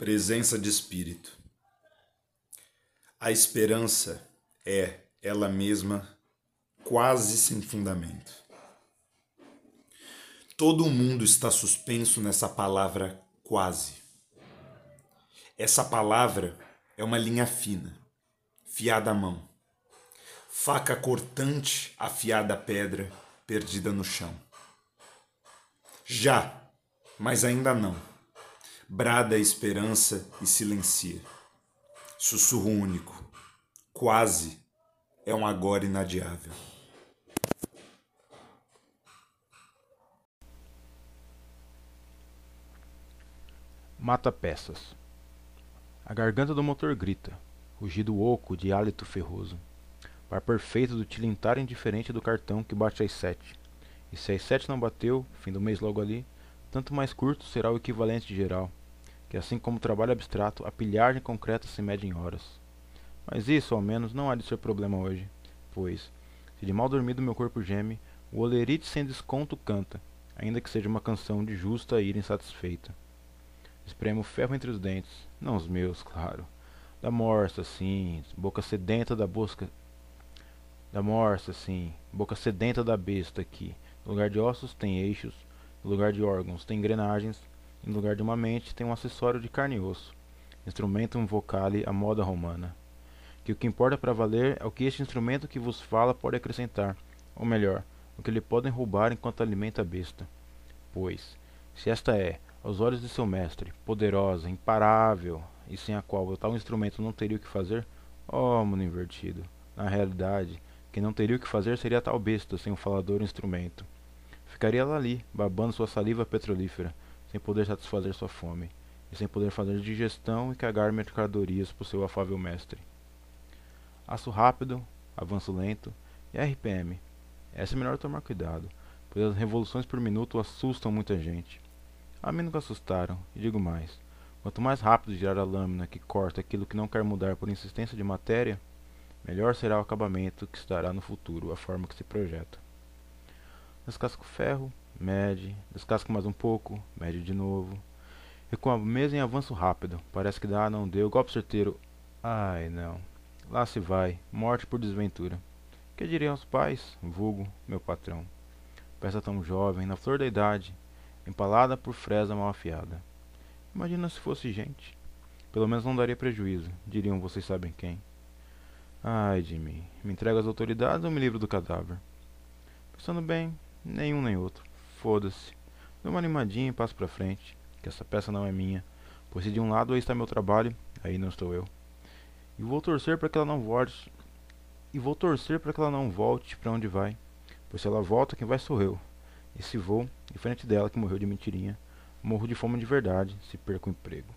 Presença de espírito. A esperança é, ela mesma, quase sem fundamento. Todo mundo está suspenso nessa palavra quase. Essa palavra é uma linha fina, fiada à mão, faca cortante afiada à pedra perdida no chão. Já, mas ainda não brada a esperança e silencia. Sussurro único, quase, é um agora inadiável. Mata peças. A garganta do motor grita, rugido oco de hálito ferroso. Par perfeito do tilintar indiferente do cartão que bate às sete. E se às sete não bateu, fim do mês logo ali, tanto mais curto será o equivalente geral que assim como o trabalho abstrato, a pilhagem concreta se mede em horas. Mas isso, ao menos, não há de ser problema hoje, pois, se de mal dormido meu corpo geme, o olerite sem desconto canta, ainda que seja uma canção de justa ira insatisfeita. Espremo ferro entre os dentes, não os meus, claro. Da morsa, sim, boca sedenta da busca. Da morsa, sim, boca sedenta da besta que, no lugar de ossos tem eixos, no lugar de órgãos tem engrenagens, em lugar de uma mente, tem um acessório de carne e osso, instrumentum vocale à moda romana. Que o que importa para valer é o que este instrumento que vos fala pode acrescentar, ou melhor, o que lhe podem roubar enquanto alimenta a besta. Pois, se esta é, aos olhos de seu mestre, poderosa, imparável, e sem a qual o tal instrumento não teria o que fazer, ó oh, mundo invertido, na realidade, quem não teria o que fazer seria a tal besta sem o falador instrumento. Ficaria ela ali, babando sua saliva petrolífera, sem poder satisfazer sua fome, e sem poder fazer digestão e cagar mercadorias por seu afável mestre. Aço rápido, avanço lento e RPM. Essa é melhor tomar cuidado, pois as revoluções por minuto assustam muita gente. A mim nunca assustaram, e digo mais. Quanto mais rápido girar a lâmina que corta aquilo que não quer mudar por insistência de matéria, melhor será o acabamento que estará no futuro, a forma que se projeta. Descasco ferro, Mede, descasca mais um pouco, mede de novo. E com a mesa em avanço rápido, parece que dá, não deu, golpe certeiro. Ai não, lá se vai, morte por desventura. Que diriam os pais, vulgo, meu patrão. Peça tão jovem, na flor da idade, empalada por fresa mal afiada. Imagina se fosse gente. Pelo menos não daria prejuízo, diriam vocês sabem quem. Ai de mim, me entrega às autoridades ou me livro do cadáver? Pensando bem, nenhum nem outro. Foda-se. Dou uma animadinha e passo pra frente, que essa peça não é minha, pois se de um lado aí está meu trabalho, aí não estou eu. E vou torcer para que ela não volte. E vou torcer para que ela não volte para onde vai, pois se ela volta, quem vai sou eu. E se vou, em frente dela que morreu de mentirinha, morro de fome de verdade se perco o emprego.